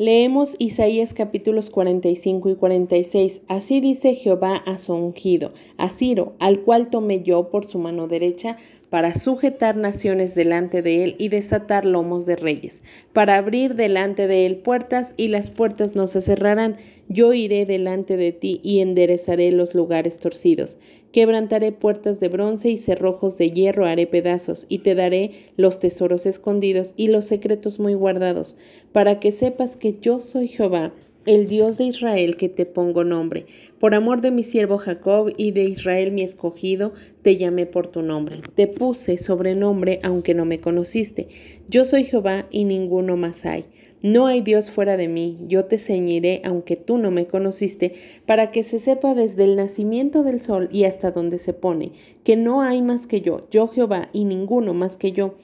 Leemos Isaías capítulos 45 y 46. Así dice Jehová a su ungido, a Ciro, al cual tomé yo por su mano derecha, para sujetar naciones delante de él y desatar lomos de reyes, para abrir delante de él puertas y las puertas no se cerrarán. Yo iré delante de ti y enderezaré los lugares torcidos. Quebrantaré puertas de bronce y cerrojos de hierro haré pedazos, y te daré los tesoros escondidos y los secretos muy guardados, para que sepas que yo soy Jehová, el Dios de Israel que te pongo nombre. Por amor de mi siervo Jacob y de Israel mi escogido, te llamé por tu nombre. Te puse sobrenombre aunque no me conociste. Yo soy Jehová y ninguno más hay. No hay Dios fuera de mí, yo te ceñiré aunque tú no me conociste, para que se sepa desde el nacimiento del sol y hasta donde se pone, que no hay más que yo, yo Jehová, y ninguno más que yo,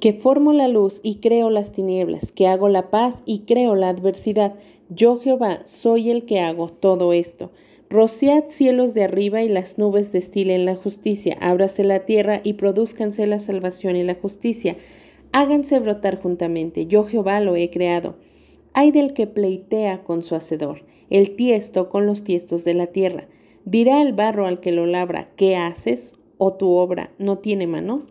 que formo la luz y creo las tinieblas, que hago la paz y creo la adversidad. Yo Jehová soy el que hago todo esto. Rociad cielos de arriba y las nubes destilen la justicia, ábrase la tierra y produzcanse la salvación y la justicia háganse brotar juntamente, yo Jehová lo he creado. Hay del que pleitea con su hacedor, el tiesto con los tiestos de la tierra. Dirá el barro al que lo labra, ¿qué haces? ¿O tu obra no tiene manos?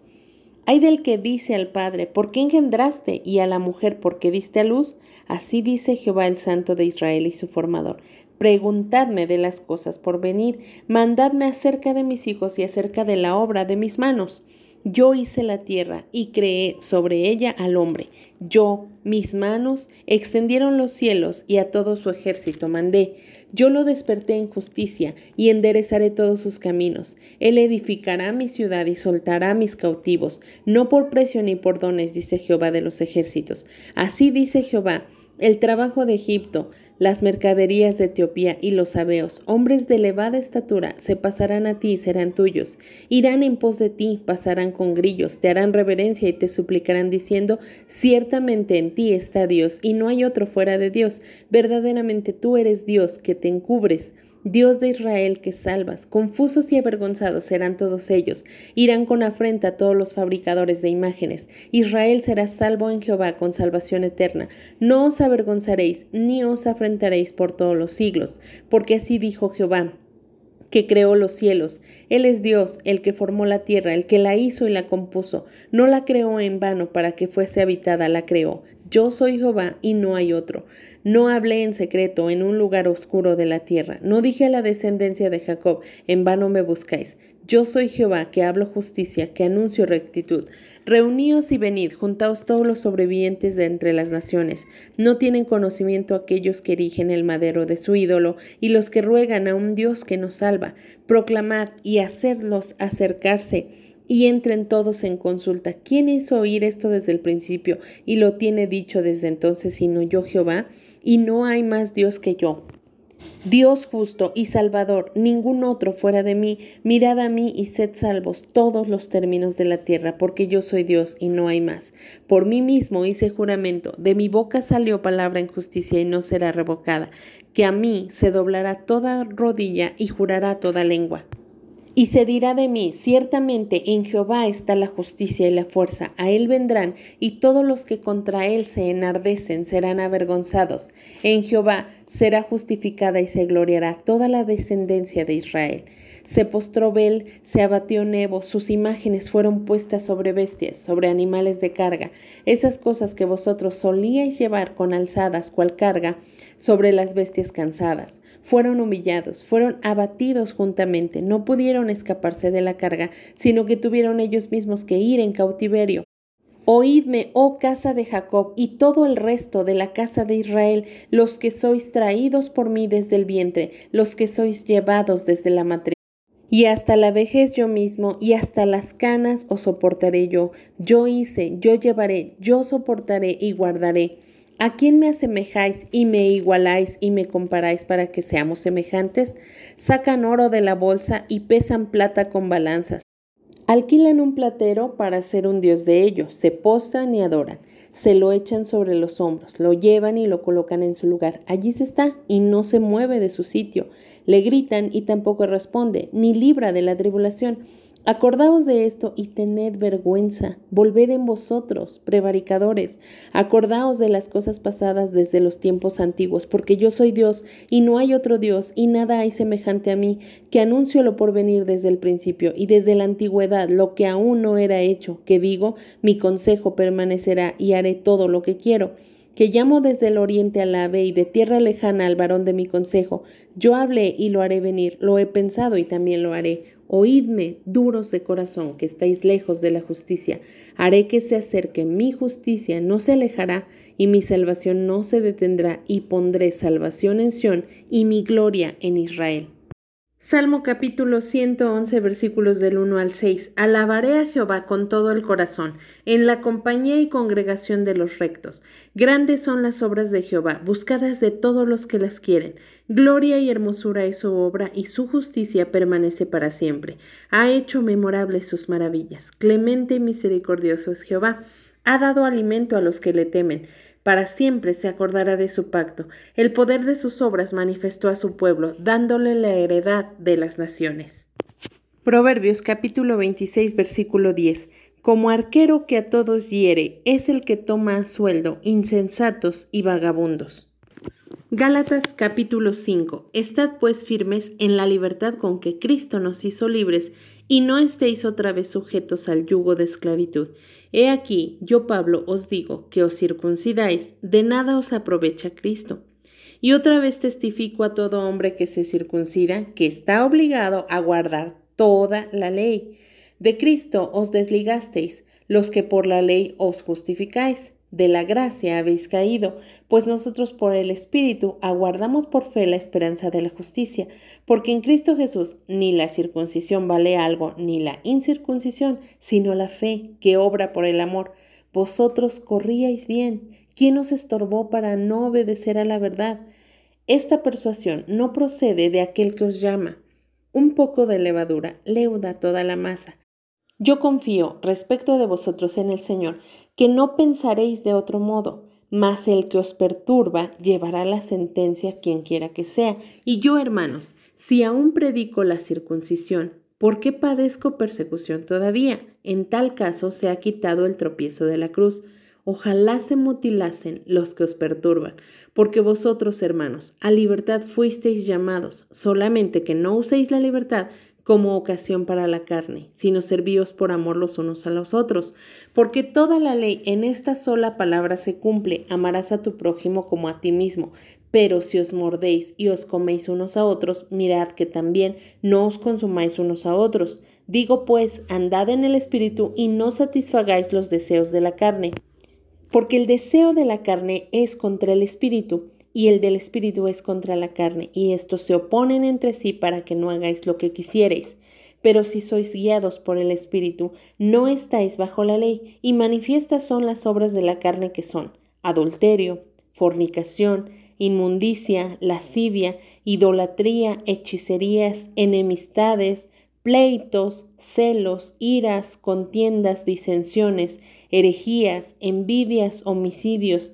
Hay del que dice al Padre, ¿por qué engendraste? Y a la mujer, ¿por qué diste a luz? Así dice Jehová el Santo de Israel y su formador. Preguntadme de las cosas por venir, mandadme acerca de mis hijos y acerca de la obra de mis manos. Yo hice la tierra y creé sobre ella al hombre. Yo, mis manos, extendieron los cielos y a todo su ejército mandé. Yo lo desperté en justicia y enderezaré todos sus caminos. Él edificará mi ciudad y soltará mis cautivos, no por precio ni por dones, dice Jehová de los ejércitos. Así dice Jehová, el trabajo de Egipto, las mercaderías de Etiopía y los sabeos, hombres de elevada estatura, se pasarán a ti y serán tuyos. Irán en pos de ti, pasarán con grillos, te harán reverencia y te suplicarán diciendo, ciertamente en ti está Dios y no hay otro fuera de Dios. Verdaderamente tú eres Dios que te encubres Dios de Israel que salvas, confusos y avergonzados serán todos ellos, irán con afrenta todos los fabricadores de imágenes. Israel será salvo en Jehová con salvación eterna. No os avergonzaréis, ni os afrentaréis por todos los siglos, porque así dijo Jehová que creó los cielos. Él es Dios, el que formó la tierra, el que la hizo y la compuso. No la creó en vano para que fuese habitada, la creó. Yo soy Jehová y no hay otro. No hablé en secreto en un lugar oscuro de la tierra. No dije a la descendencia de Jacob, en vano me buscáis. Yo soy Jehová, que hablo justicia, que anuncio rectitud. Reuníos y venid, juntaos todos los sobrevivientes de entre las naciones. No tienen conocimiento aquellos que erigen el madero de su ídolo y los que ruegan a un Dios que nos salva. Proclamad y hacedlos acercarse y entren todos en consulta. ¿Quién hizo oír esto desde el principio y lo tiene dicho desde entonces sino yo Jehová? Y no hay más Dios que yo. Dios justo y salvador, ningún otro fuera de mí, mirad a mí y sed salvos todos los términos de la tierra, porque yo soy Dios y no hay más. Por mí mismo hice juramento, de mi boca salió palabra en justicia y no será revocada, que a mí se doblará toda rodilla y jurará toda lengua. Y se dirá de mí, ciertamente en Jehová está la justicia y la fuerza, a él vendrán, y todos los que contra él se enardecen serán avergonzados. En Jehová será justificada y se gloriará toda la descendencia de Israel. Se postró Bel, se abatió Nebo, sus imágenes fueron puestas sobre bestias, sobre animales de carga, esas cosas que vosotros solíais llevar con alzadas cual carga sobre las bestias cansadas. Fueron humillados, fueron abatidos juntamente, no pudieron escaparse de la carga, sino que tuvieron ellos mismos que ir en cautiverio. Oídme, oh casa de Jacob, y todo el resto de la casa de Israel, los que sois traídos por mí desde el vientre, los que sois llevados desde la matriz y hasta la vejez yo mismo, y hasta las canas os soportaré yo. Yo hice, yo llevaré, yo soportaré y guardaré. ¿A quién me asemejáis y me igualáis y me comparáis para que seamos semejantes? Sacan oro de la bolsa y pesan plata con balanzas. Alquilan un platero para ser un dios de ellos, se postran y adoran se lo echan sobre los hombros, lo llevan y lo colocan en su lugar. Allí se está y no se mueve de su sitio. Le gritan y tampoco responde, ni libra de la tribulación. Acordaos de esto y tened vergüenza. Volved en vosotros, prevaricadores. Acordaos de las cosas pasadas desde los tiempos antiguos, porque yo soy Dios y no hay otro Dios y nada hay semejante a mí, que anuncio lo por venir desde el principio y desde la antigüedad lo que aún no era hecho, que digo, mi consejo permanecerá y haré todo lo que quiero que llamo desde el oriente al ave y de tierra lejana al varón de mi consejo. Yo hablé y lo haré venir, lo he pensado y también lo haré. Oídme, duros de corazón, que estáis lejos de la justicia. Haré que se acerque mi justicia, no se alejará, y mi salvación no se detendrá, y pondré salvación en Sión y mi gloria en Israel. Salmo capítulo 111 versículos del 1 al 6. Alabaré a Jehová con todo el corazón, en la compañía y congregación de los rectos. Grandes son las obras de Jehová, buscadas de todos los que las quieren. Gloria y hermosura es su obra, y su justicia permanece para siempre. Ha hecho memorables sus maravillas. Clemente y misericordioso es Jehová. Ha dado alimento a los que le temen para siempre se acordará de su pacto. El poder de sus obras manifestó a su pueblo, dándole la heredad de las naciones. Proverbios capítulo 26 versículo 10. Como arquero que a todos hiere, es el que toma a sueldo insensatos y vagabundos. Gálatas capítulo 5. Estad pues firmes en la libertad con que Cristo nos hizo libres, y no estéis otra vez sujetos al yugo de esclavitud. He aquí, yo Pablo os digo que os circuncidáis, de nada os aprovecha Cristo. Y otra vez testifico a todo hombre que se circuncida que está obligado a guardar toda la ley. De Cristo os desligasteis, los que por la ley os justificáis de la gracia habéis caído, pues nosotros por el Espíritu aguardamos por fe la esperanza de la justicia, porque en Cristo Jesús ni la circuncisión vale algo, ni la incircuncisión, sino la fe que obra por el amor. Vosotros corríais bien. ¿Quién os estorbó para no obedecer a la verdad? Esta persuasión no procede de aquel que os llama. Un poco de levadura leuda toda la masa. Yo confío respecto de vosotros en el Señor, que no pensaréis de otro modo, mas el que os perturba llevará la sentencia quien quiera que sea. Y yo, hermanos, si aún predico la circuncisión, ¿por qué padezco persecución todavía? En tal caso se ha quitado el tropiezo de la cruz. Ojalá se mutilasen los que os perturban, porque vosotros, hermanos, a libertad fuisteis llamados, solamente que no uséis la libertad como ocasión para la carne, sino servíos por amor los unos a los otros, porque toda la ley en esta sola palabra se cumple, amarás a tu prójimo como a ti mismo. Pero si os mordéis y os coméis unos a otros, mirad que también no os consumáis unos a otros. Digo pues, andad en el Espíritu y no satisfagáis los deseos de la carne, porque el deseo de la carne es contra el Espíritu y el del espíritu es contra la carne, y estos se oponen entre sí para que no hagáis lo que quisierais. Pero si sois guiados por el espíritu, no estáis bajo la ley, y manifiestas son las obras de la carne que son adulterio, fornicación, inmundicia, lascivia, idolatría, hechicerías, enemistades, pleitos, celos, iras, contiendas, disensiones, herejías, envidias, homicidios,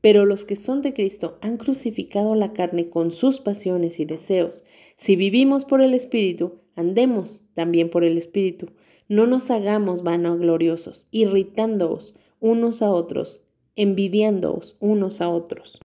Pero los que son de Cristo han crucificado la carne con sus pasiones y deseos. Si vivimos por el Espíritu, andemos también por el Espíritu. No nos hagamos vanagloriosos, irritándoos unos a otros, envidiándoos unos a otros.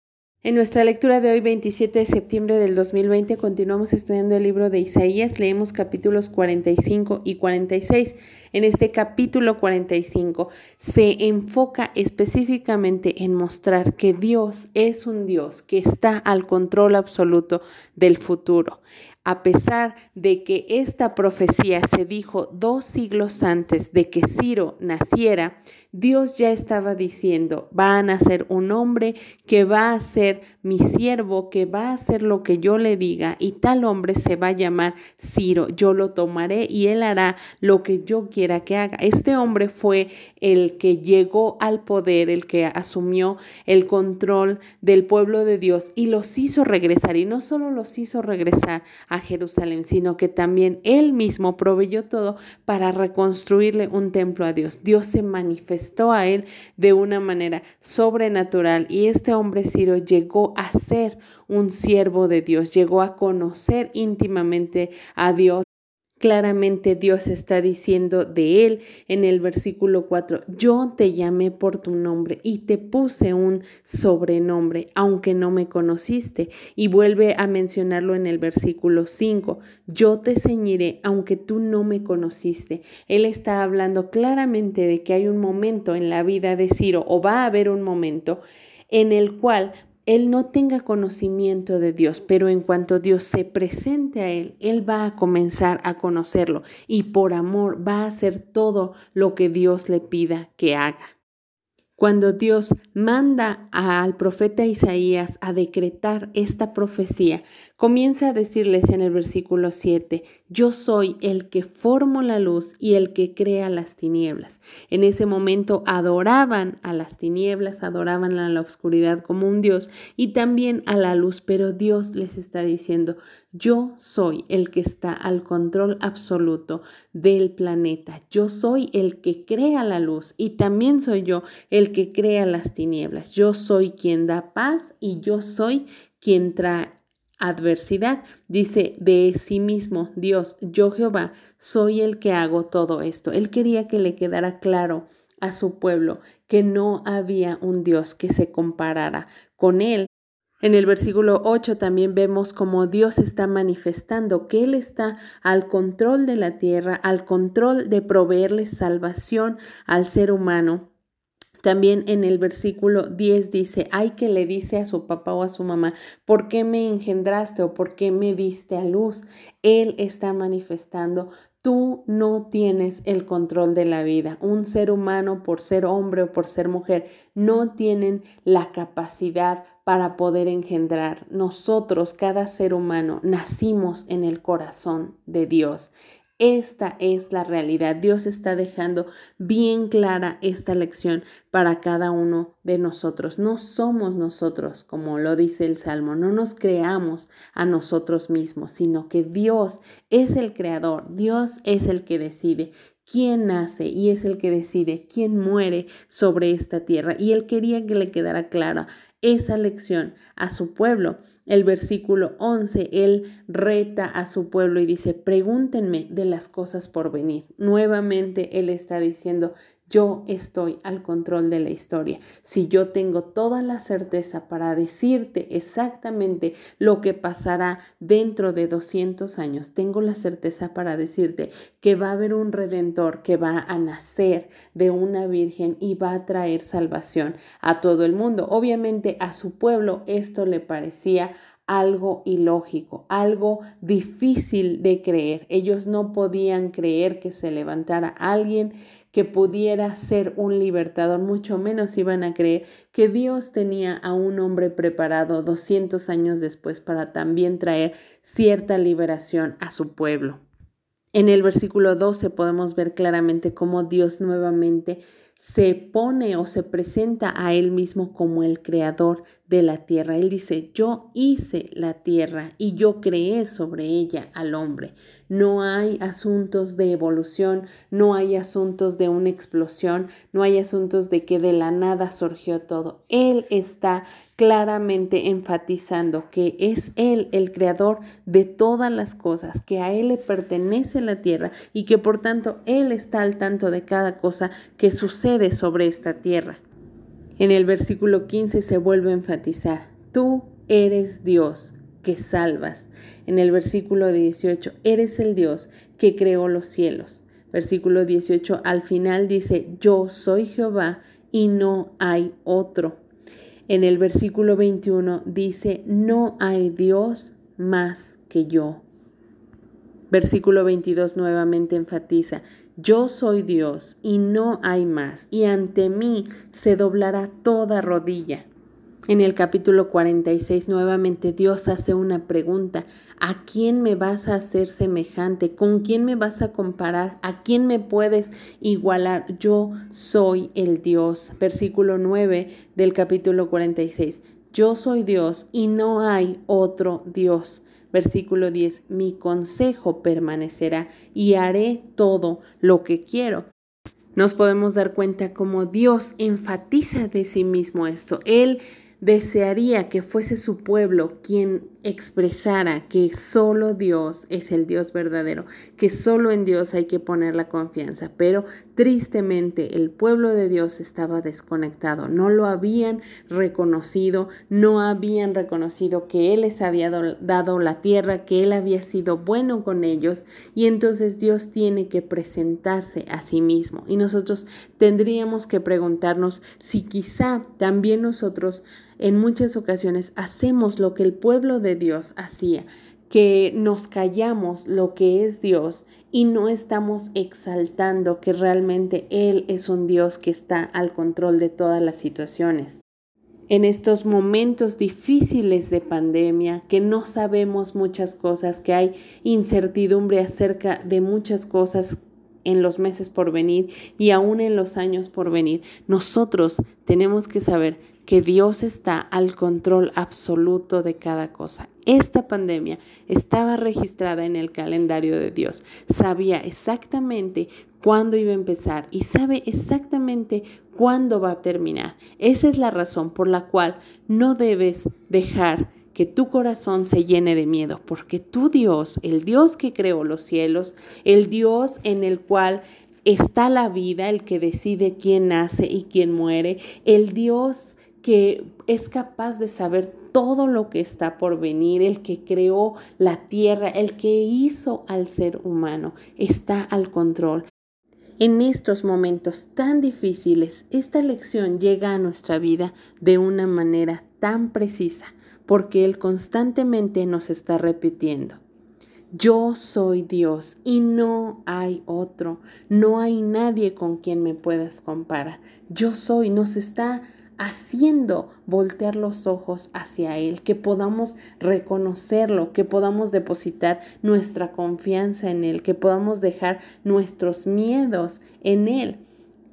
En nuestra lectura de hoy, 27 de septiembre del 2020, continuamos estudiando el libro de Isaías. Leemos capítulos 45 y 46. En este capítulo 45 se enfoca específicamente en mostrar que Dios es un Dios que está al control absoluto del futuro. A pesar de que esta profecía se dijo dos siglos antes de que Ciro naciera, Dios ya estaba diciendo, va a nacer un hombre que va a ser mi siervo, que va a hacer lo que yo le diga, y tal hombre se va a llamar Ciro. Yo lo tomaré y él hará lo que yo quiera que haga. Este hombre fue el que llegó al poder, el que asumió el control del pueblo de Dios y los hizo regresar. Y no solo los hizo regresar a Jerusalén, sino que también él mismo proveyó todo para reconstruirle un templo a Dios. Dios se manifestó a él de una manera sobrenatural y este hombre Ciro llegó a ser un siervo de Dios, llegó a conocer íntimamente a Dios Claramente Dios está diciendo de él en el versículo 4, yo te llamé por tu nombre y te puse un sobrenombre, aunque no me conociste. Y vuelve a mencionarlo en el versículo 5, yo te ceñiré aunque tú no me conociste. Él está hablando claramente de que hay un momento en la vida de Ciro, o va a haber un momento en el cual él no tenga conocimiento de Dios, pero en cuanto Dios se presente a él, él va a comenzar a conocerlo y por amor va a hacer todo lo que Dios le pida que haga. Cuando Dios manda al profeta Isaías a decretar esta profecía, comienza a decirles en el versículo 7, yo soy el que formo la luz y el que crea las tinieblas. En ese momento adoraban a las tinieblas, adoraban a la oscuridad como un Dios y también a la luz, pero Dios les está diciendo, yo soy el que está al control absoluto del planeta. Yo soy el que crea la luz y también soy yo el que crea las tinieblas. Yo soy quien da paz y yo soy quien trae adversidad. Dice de sí mismo, Dios, yo Jehová, soy el que hago todo esto. Él quería que le quedara claro a su pueblo que no había un Dios que se comparara con él. En el versículo 8 también vemos cómo Dios está manifestando que Él está al control de la tierra, al control de proveerle salvación al ser humano también en el versículo 10 dice, hay que le dice a su papá o a su mamá, ¿por qué me engendraste o por qué me diste a luz? Él está manifestando Tú no tienes el control de la vida. Un ser humano, por ser hombre o por ser mujer, no tienen la capacidad para poder engendrar. Nosotros, cada ser humano, nacimos en el corazón de Dios. Esta es la realidad. Dios está dejando bien clara esta lección para cada uno de nosotros. No somos nosotros, como lo dice el Salmo, no nos creamos a nosotros mismos, sino que Dios es el creador, Dios es el que decide quién nace y es el que decide quién muere sobre esta tierra. Y él quería que le quedara clara esa lección a su pueblo. El versículo 11, él reta a su pueblo y dice, pregúntenme de las cosas por venir. Nuevamente él está diciendo, yo estoy al control de la historia. Si yo tengo toda la certeza para decirte exactamente lo que pasará dentro de 200 años, tengo la certeza para decirte que va a haber un redentor que va a nacer de una virgen y va a traer salvación a todo el mundo. Obviamente a su pueblo esto le parecía algo ilógico, algo difícil de creer. Ellos no podían creer que se levantara alguien que pudiera ser un libertador, mucho menos iban a creer que Dios tenía a un hombre preparado 200 años después para también traer cierta liberación a su pueblo. En el versículo 12 podemos ver claramente cómo Dios nuevamente se pone o se presenta a él mismo como el creador de la tierra. Él dice, yo hice la tierra y yo creé sobre ella al hombre. No hay asuntos de evolución, no hay asuntos de una explosión, no hay asuntos de que de la nada surgió todo. Él está claramente enfatizando que es Él el creador de todas las cosas, que a Él le pertenece la tierra y que por tanto Él está al tanto de cada cosa que sucede sobre esta tierra. En el versículo 15 se vuelve a enfatizar, tú eres Dios que salvas. En el versículo 18, eres el Dios que creó los cielos. Versículo 18, al final dice, yo soy Jehová y no hay otro. En el versículo 21 dice, no hay Dios más que yo. Versículo 22 nuevamente enfatiza, yo soy Dios y no hay más, y ante mí se doblará toda rodilla. En el capítulo 46 nuevamente Dios hace una pregunta, ¿a quién me vas a hacer semejante? ¿Con quién me vas a comparar? ¿A quién me puedes igualar? Yo soy el Dios. Versículo 9 del capítulo 46. Yo soy Dios y no hay otro Dios. Versículo 10. Mi consejo permanecerá y haré todo lo que quiero nos podemos dar cuenta como Dios enfatiza de sí mismo esto. Él desearía que fuese su pueblo quien expresara que solo Dios es el Dios verdadero, que solo en Dios hay que poner la confianza. Pero tristemente el pueblo de Dios estaba desconectado, no lo habían reconocido, no habían reconocido que Él les había dado la tierra, que Él había sido bueno con ellos y entonces Dios tiene que presentarse a sí mismo. Y nosotros tendríamos que preguntarnos si quizá también nosotros en muchas ocasiones hacemos lo que el pueblo de Dios hacía, que nos callamos lo que es Dios y no estamos exaltando que realmente Él es un Dios que está al control de todas las situaciones. En estos momentos difíciles de pandemia, que no sabemos muchas cosas, que hay incertidumbre acerca de muchas cosas en los meses por venir y aún en los años por venir, nosotros tenemos que saber que Dios está al control absoluto de cada cosa. Esta pandemia estaba registrada en el calendario de Dios. Sabía exactamente cuándo iba a empezar y sabe exactamente cuándo va a terminar. Esa es la razón por la cual no debes dejar que tu corazón se llene de miedo, porque tu Dios, el Dios que creó los cielos, el Dios en el cual está la vida, el que decide quién nace y quién muere, el Dios que es capaz de saber todo lo que está por venir, el que creó la tierra, el que hizo al ser humano, está al control. En estos momentos tan difíciles, esta lección llega a nuestra vida de una manera tan precisa, porque Él constantemente nos está repitiendo. Yo soy Dios y no hay otro, no hay nadie con quien me puedas comparar. Yo soy, nos está haciendo voltear los ojos hacia Él, que podamos reconocerlo, que podamos depositar nuestra confianza en Él, que podamos dejar nuestros miedos en Él.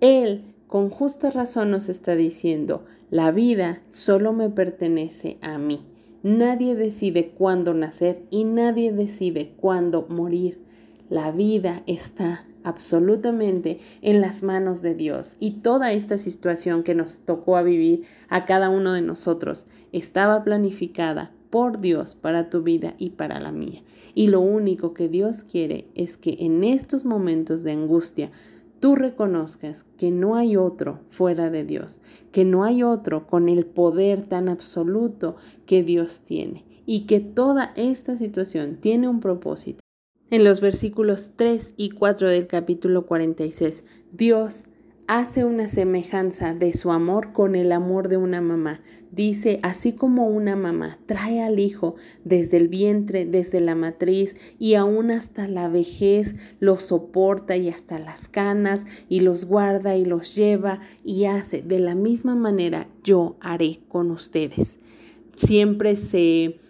Él con justa razón nos está diciendo, la vida solo me pertenece a mí. Nadie decide cuándo nacer y nadie decide cuándo morir. La vida está absolutamente en las manos de Dios. Y toda esta situación que nos tocó a vivir a cada uno de nosotros estaba planificada por Dios para tu vida y para la mía. Y lo único que Dios quiere es que en estos momentos de angustia tú reconozcas que no hay otro fuera de Dios, que no hay otro con el poder tan absoluto que Dios tiene y que toda esta situación tiene un propósito en los versículos 3 y 4 del capítulo 46, Dios hace una semejanza de su amor con el amor de una mamá. Dice, así como una mamá trae al hijo desde el vientre, desde la matriz y aún hasta la vejez, los soporta y hasta las canas y los guarda y los lleva y hace, de la misma manera yo haré con ustedes. Siempre se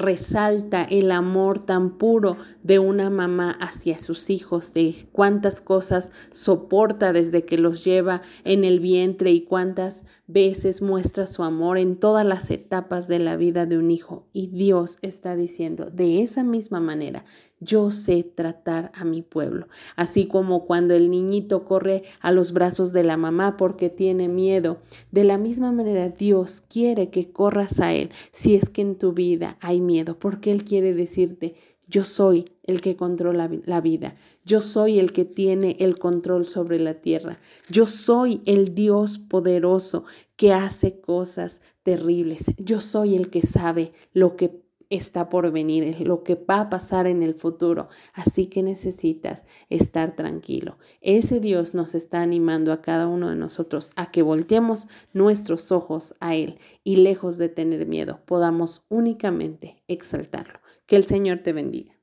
resalta el amor tan puro de una mamá hacia sus hijos, de cuántas cosas soporta desde que los lleva en el vientre y cuántas veces muestra su amor en todas las etapas de la vida de un hijo. Y Dios está diciendo, de esa misma manera, yo sé tratar a mi pueblo, así como cuando el niñito corre a los brazos de la mamá porque tiene miedo. De la misma manera Dios quiere que corras a Él si es que en tu vida hay miedo, porque Él quiere decirte, yo soy el que controla la vida. Yo soy el que tiene el control sobre la tierra. Yo soy el Dios poderoso que hace cosas terribles. Yo soy el que sabe lo que está por venir, es lo que va a pasar en el futuro. Así que necesitas estar tranquilo. Ese Dios nos está animando a cada uno de nosotros a que volteemos nuestros ojos a Él y lejos de tener miedo, podamos únicamente exaltarlo. Que el Señor te bendiga.